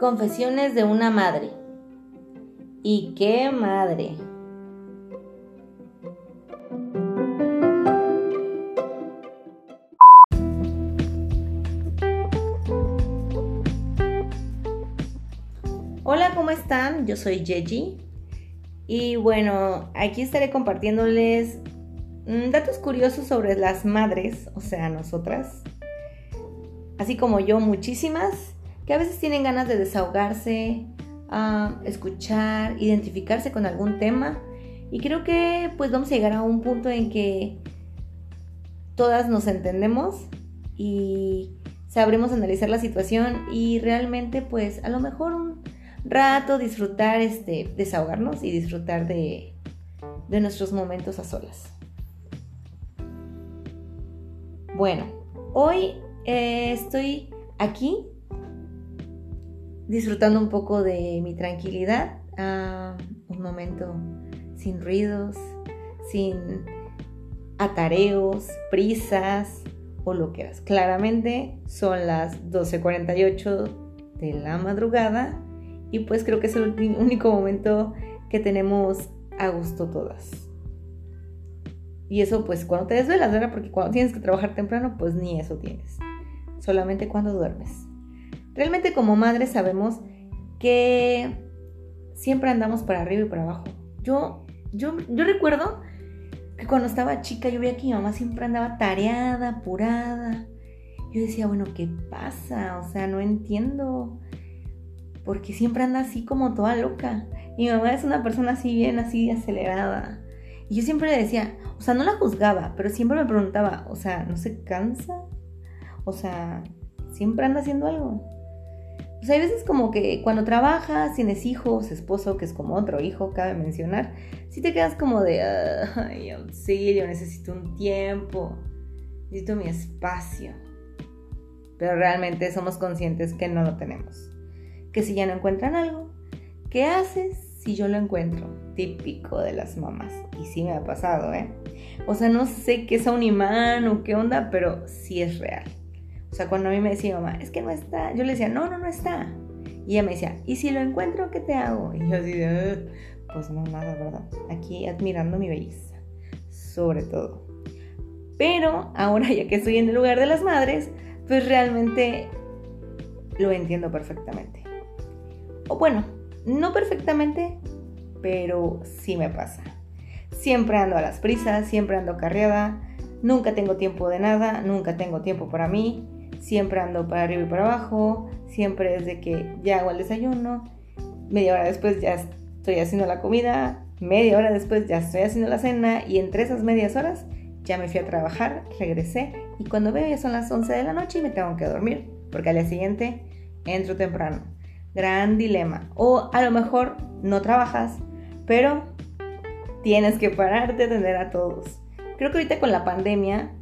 Confesiones de una madre. ¿Y qué madre? Hola, ¿cómo están? Yo soy Yeji. Y bueno, aquí estaré compartiéndoles datos curiosos sobre las madres, o sea, nosotras. Así como yo, muchísimas que a veces tienen ganas de desahogarse, escuchar, identificarse con algún tema. Y creo que pues vamos a llegar a un punto en que todas nos entendemos y sabremos analizar la situación y realmente pues a lo mejor un rato disfrutar, este, desahogarnos y disfrutar de, de nuestros momentos a solas. Bueno, hoy eh, estoy aquí disfrutando un poco de mi tranquilidad, un momento sin ruidos, sin atareos, prisas o lo que es. Claramente son las 12.48 de la madrugada y pues creo que es el único momento que tenemos a gusto todas. Y eso pues cuando te desvelas, ¿verdad? Porque cuando tienes que trabajar temprano, pues ni eso tienes. Solamente cuando duermes. Realmente como madres sabemos que siempre andamos para arriba y para abajo. Yo, yo, yo recuerdo que cuando estaba chica yo veía que mi mamá siempre andaba tareada, apurada. Yo decía, bueno, ¿qué pasa? O sea, no entiendo. Porque siempre anda así como toda loca. Mi mamá es una persona así bien, así acelerada. Y yo siempre le decía, o sea, no la juzgaba, pero siempre me preguntaba, o sea, ¿no se cansa? O sea, siempre anda haciendo algo. Pues hay veces como que cuando trabajas, tienes hijos, esposo, que es como otro hijo, cabe mencionar, si te quedas como de, ay, auxilio, necesito un tiempo, necesito mi espacio. Pero realmente somos conscientes que no lo tenemos. Que si ya no encuentran algo, ¿qué haces si yo lo encuentro? Típico de las mamás. Y sí me ha pasado, ¿eh? O sea, no sé qué es un imán o qué onda, pero sí es real. O sea, cuando a mí me decía mamá, es que no está, yo le decía, no, no, no está. Y ella me decía, ¿y si lo encuentro, qué te hago? Y yo así de, pues no, nada, ¿verdad? Aquí admirando mi belleza, sobre todo. Pero ahora ya que estoy en el lugar de las madres, pues realmente lo entiendo perfectamente. O bueno, no perfectamente, pero sí me pasa. Siempre ando a las prisas, siempre ando carreada, nunca tengo tiempo de nada, nunca tengo tiempo para mí siempre ando para arriba y para abajo, siempre desde que ya hago el desayuno, media hora después ya estoy haciendo la comida, media hora después ya estoy haciendo la cena y entre esas medias horas ya me fui a trabajar, regresé y cuando veo ya son las 11 de la noche y me tengo que dormir porque al día siguiente entro temprano. Gran dilema. O a lo mejor no trabajas, pero tienes que pararte a atender a todos. Creo que ahorita con la pandemia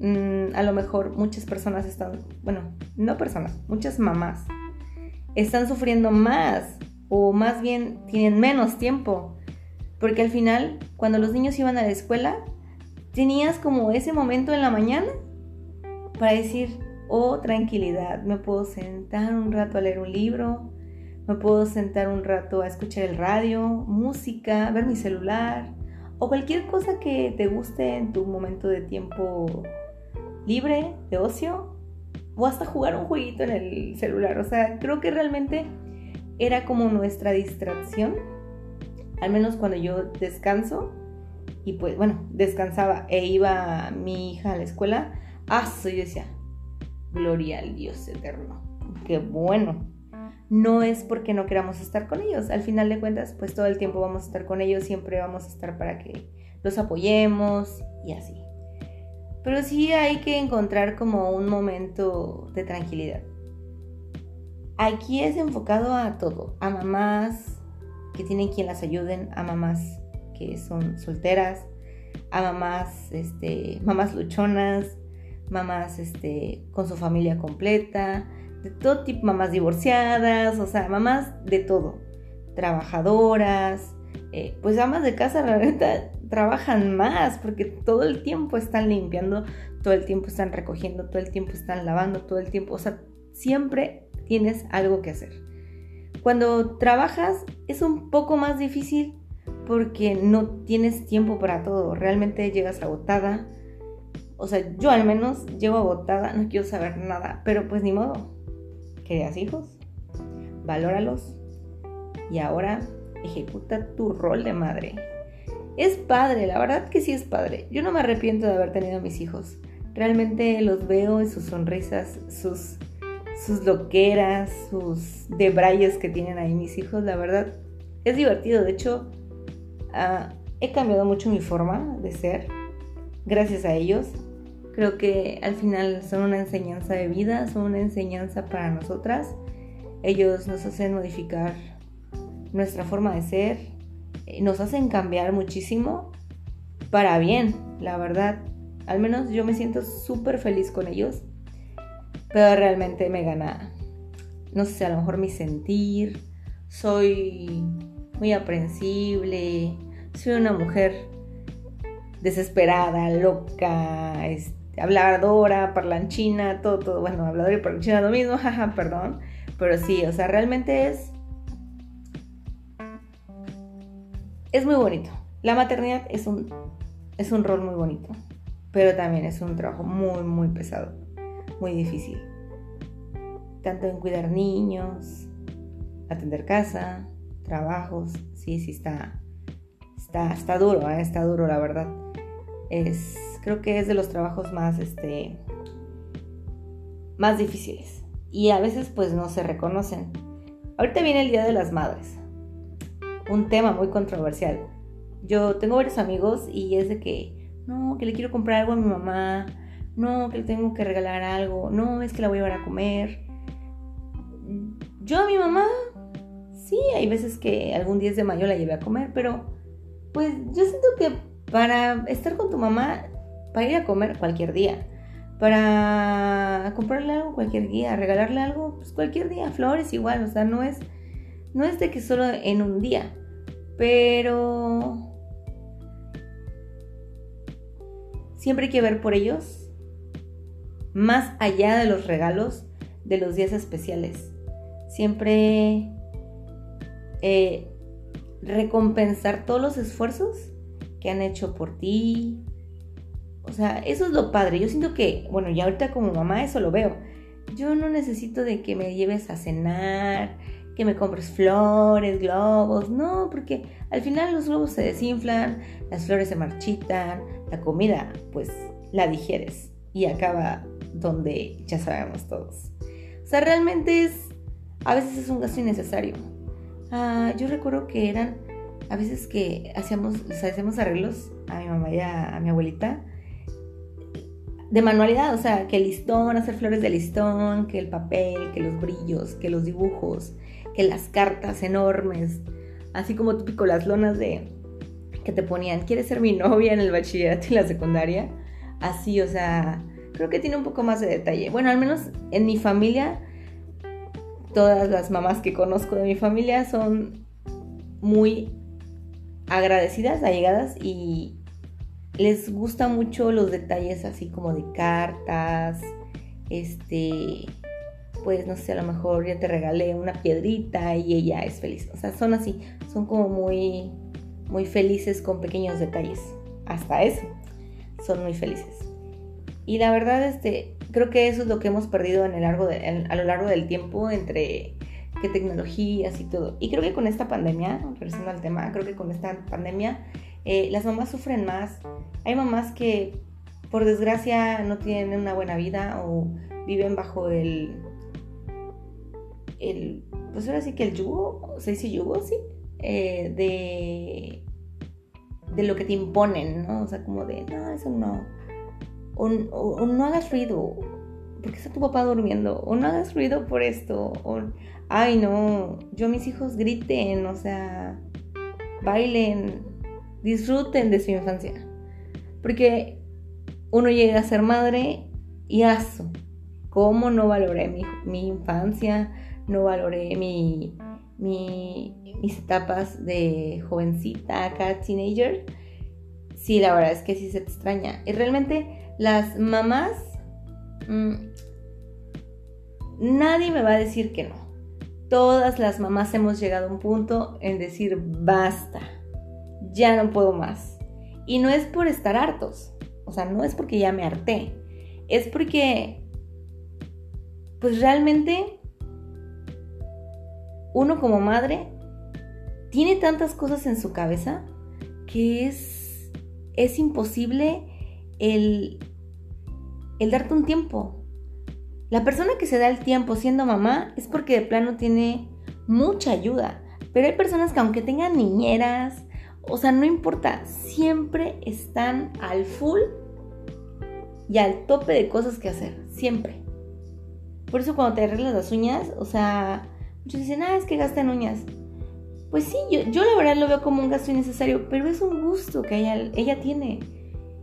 Mm, a lo mejor muchas personas están, bueno, no personas, muchas mamás están sufriendo más o más bien tienen menos tiempo. Porque al final, cuando los niños iban a la escuela, tenías como ese momento en la mañana para decir, oh, tranquilidad, me puedo sentar un rato a leer un libro, me puedo sentar un rato a escuchar el radio, música, ver mi celular o cualquier cosa que te guste en tu momento de tiempo libre, de ocio, o hasta jugar un jueguito en el celular. O sea, creo que realmente era como nuestra distracción, al menos cuando yo descanso, y pues bueno, descansaba e iba mi hija a la escuela, ah, yo decía, gloria al Dios eterno, qué bueno. No es porque no queramos estar con ellos, al final de cuentas, pues todo el tiempo vamos a estar con ellos, siempre vamos a estar para que los apoyemos y así. Pero sí hay que encontrar como un momento de tranquilidad. Aquí es enfocado a todo, a mamás que tienen quien las ayuden, a mamás que son solteras, a mamás, este, mamás luchonas, mamás este, con su familia completa, de todo tipo, mamás divorciadas, o sea, mamás de todo, trabajadoras, eh, pues amas de casa, la trabajan más porque todo el tiempo están limpiando, todo el tiempo están recogiendo, todo el tiempo están lavando, todo el tiempo, o sea, siempre tienes algo que hacer. Cuando trabajas es un poco más difícil porque no tienes tiempo para todo, realmente llegas agotada. O sea, yo al menos llego agotada, no quiero saber nada, pero pues ni modo. Querías hijos, valóralos y ahora ejecuta tu rol de madre. Es padre, la verdad que sí es padre. Yo no me arrepiento de haber tenido a mis hijos. Realmente los veo en sus sonrisas, sus, sus loqueras, sus debrayes que tienen ahí mis hijos. La verdad, es divertido. De hecho, Ah, he cambiado mucho mi forma de ser gracias a ellos. Creo que al final son una enseñanza de vida, son una enseñanza para nosotras. Ellos nos hacen modificar nuestra forma de ser, eh, nos hacen cambiar muchísimo para bien, la verdad. Al menos yo me siento súper feliz con ellos, pero realmente me gana, no sé, a lo mejor mi sentir, soy muy aprensible, soy una mujer desesperada, loca, este, habladora, parlanchina, todo, todo, bueno, habladora y parlanchina lo mismo, jaja, perdón, pero sí, o sea, realmente es, es muy bonito. La maternidad es un, es un rol muy bonito, pero también es un trabajo muy, muy pesado, muy difícil. Tanto en cuidar niños, atender casa, trabajos, sí, sí está, está, está duro, ¿eh? está duro la verdad. Es, creo que es de los trabajos más, este, más difíciles. Y a veces pues no se reconocen. Ahorita viene el Día de las Madres. Un tema muy controversial. Yo tengo varios amigos y es de que, no, que le quiero comprar algo a mi mamá, no, que le tengo que regalar algo, no, es que la voy a llevar a comer. Yo a mi mamá sí, hay veces que algún 10 de mayo la llevé a comer, pero pues yo siento que para estar con tu mamá, para ir a comer cualquier día, para comprarle algo cualquier día, regalarle algo pues cualquier día, flores igual, o sea, no es, no es de que solo en un día, pero siempre hay que ver por ellos, más allá de los regalos, de los días especiales. Siempre eh, recompensar todos los esfuerzos que han hecho por ti. O sea, eso es lo padre. Yo siento que, bueno, ya ahorita como mamá eso lo veo. Yo no necesito de que me lleves a cenar, que me compres flores, globos, no, porque al final los globos se desinflan, las flores se marchitan, la comida pues la digieres y acaba donde ya sabemos todos. O sea, realmente es, a veces es un gasto innecesario. Ah, yo recuerdo que eran a veces que hacíamos, hacíamos arreglos a mi mamá y a, mi abuelita de manualidad, o sea, que el listón, hacer flores de listón, que el papel, que los brillos, que los dibujos, que las cartas enormes, así como típico las lonas de que te ponían, ¿quieres ser mi novia en el bachillerato y la secundaria? Así, o sea, creo que tiene un poco más de detalle. Bueno, al menos en mi familia todas las mamás que conozco de mi familia son muy agradecidas, allegadas y les gusta mucho los detalles así como de cartas, este, pues no sé, a lo mejor ya te regalé una piedrita y ella es feliz. O sea, son así, son como muy, muy felices con pequeños detalles. Hasta eso, son muy felices. Y la verdad, este, creo que eso es lo que hemos perdido en el largo a lo largo del tiempo entre qué tecnologías y todo. Y creo que con esta pandemia, regresando al tema, creo que con esta pandemia eh, las mamás sufren más. Hay mamás que por desgracia no tienen una buena vida o viven bajo el, el pues ahora sí que el yugo, se dice yugo, sí, eh, de, de lo que te imponen, ¿no? O sea, como de, no, eso no o, no hagas ruido, porque está tu papá durmiendo, o no hagas ruido por esto, o, ay no, yo mis hijos griten, o sea, bailen, disfruten de su infancia, porque uno llega a ser madre y aso, ¿cómo no valoré mi, mi infancia? No valoré mi, mi, mis etapas de jovencita, acá, teenager sí, la verdad es que sí se extraña. Y realmente las mamás, mm, nadie me va a decir que no. Todas las mamás hemos llegado a un punto en decir, basta, ya no puedo más. Y no es por estar hartos, o sea, no es porque ya me harté, es porque, pues realmente, uno como madre tiene tantas cosas en su cabeza que es, es imposible el, el darte un tiempo. La persona que se da el tiempo siendo mamá es porque de plano tiene mucha ayuda. Pero hay personas que aunque tengan niñeras, o sea, no importa, siempre están al full y al tope de cosas que hacer, siempre. Por eso cuando te arreglas las uñas, o sea, muchos dicen, ah, es que gastan uñas. Pues sí, yo, yo la verdad lo veo como un gasto innecesario, pero es un gusto que ella, ella tiene.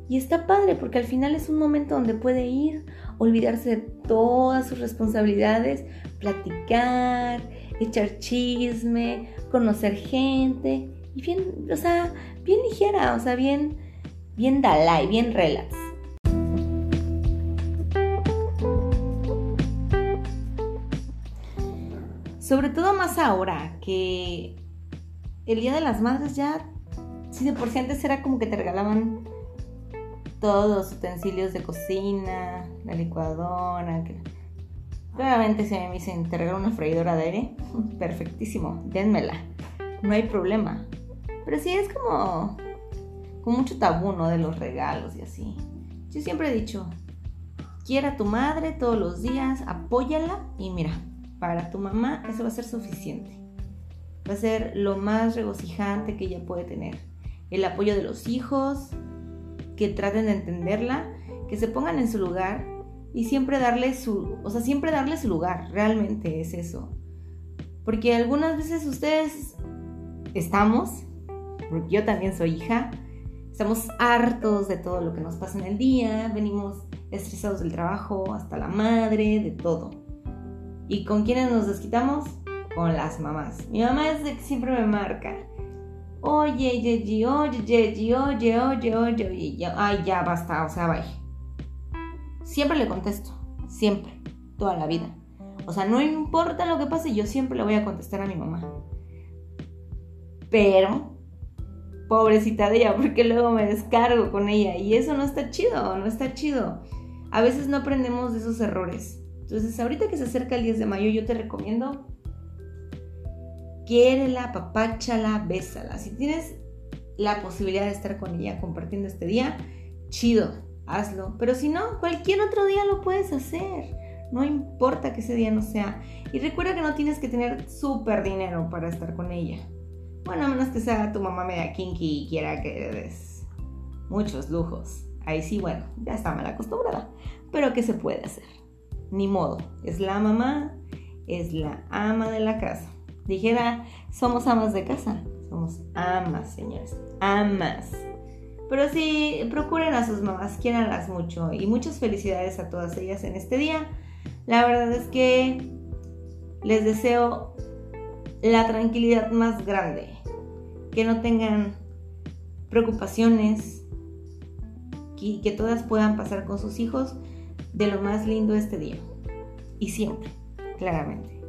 Y está padre porque al final es un momento donde puede ir, olvidarse de todas sus responsabilidades, platicar, echar chisme, conocer gente y bien, o sea, bien ligera, o sea, bien, bien Dalai, bien relax. Sobre todo más ahora que el Día de las Madres ya, si de por sí antes era como que te regalaban todos los utensilios de cocina, la licuadora. Que... Si me dicen, te regalo una freidora de aire, perfectísimo, dénmela, no hay problema. Pero sí es como, con mucho tabú, ¿no? De los regalos y así. Yo siempre he dicho, quiera a tu madre todos los días, apóyala y mira, para tu mamá eso va a ser suficiente. Va a ser lo más regocijante que ella puede tener. El apoyo de los hijos, que traten de entenderla, que se pongan en su lugar y siempre darle su, o sea, siempre darle su lugar, realmente es eso. Porque algunas veces ustedes estamos porque yo también soy hija, estamos hartos de todo lo que nos pasa en el día, venimos estresados del trabajo, hasta la madre, de todo. ¿Y con quiénes nos desquitamos? Con las mamás. Mi mamá es siempre me marca. Oye, Yeji, oye, Yeji, oye, oye, oye, oye, ay, ya basta, o sea, bye. Siempre le contesto, siempre, toda la vida. O sea, no importa lo que pase, yo siempre le voy a contestar a mi mamá. Pero pobrecita de ella, porque luego me descargo con ella y eso no está chido, no está chido. A veces no aprendemos de esos errores. Entonces, ahorita que se acerca el 10 de mayo, yo te recomiendo quiérela, papáchala, bésala. Si tienes la posibilidad de estar con ella compartiendo este día, chido, hazlo. Pero si no, cualquier otro día lo puedes hacer. No importa que ese día no sea. Y recuerda que no tienes que tener súper dinero para estar con ella. Bueno, a menos que sea tu mamá media kinky y quiera que des muchos lujos. Ahí sí, bueno, ya está mal acostumbrada. Pero ¿qué se puede hacer? Ni modo. Es la mamá, es la ama de la casa. Dijera, somos amas de casa. Somos amas, señores. Amas. Pero sí, procuren a sus mamás, quiéranlas mucho. Y muchas felicidades a todas ellas en este día. La verdad es que les deseo la tranquilidad más grande que no tengan preocupaciones y que todas puedan pasar con sus hijos de lo más lindo este día. Y siempre, claramente.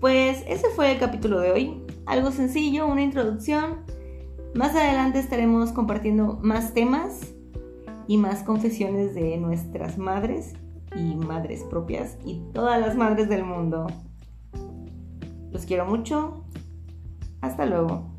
Pues ese fue el capítulo de hoy. Algo sencillo, una introducción. Más adelante estaremos compartiendo más temas y más confesiones de nuestras madres y madres propias y todas las madres del mundo. Los quiero mucho. Hasta luego.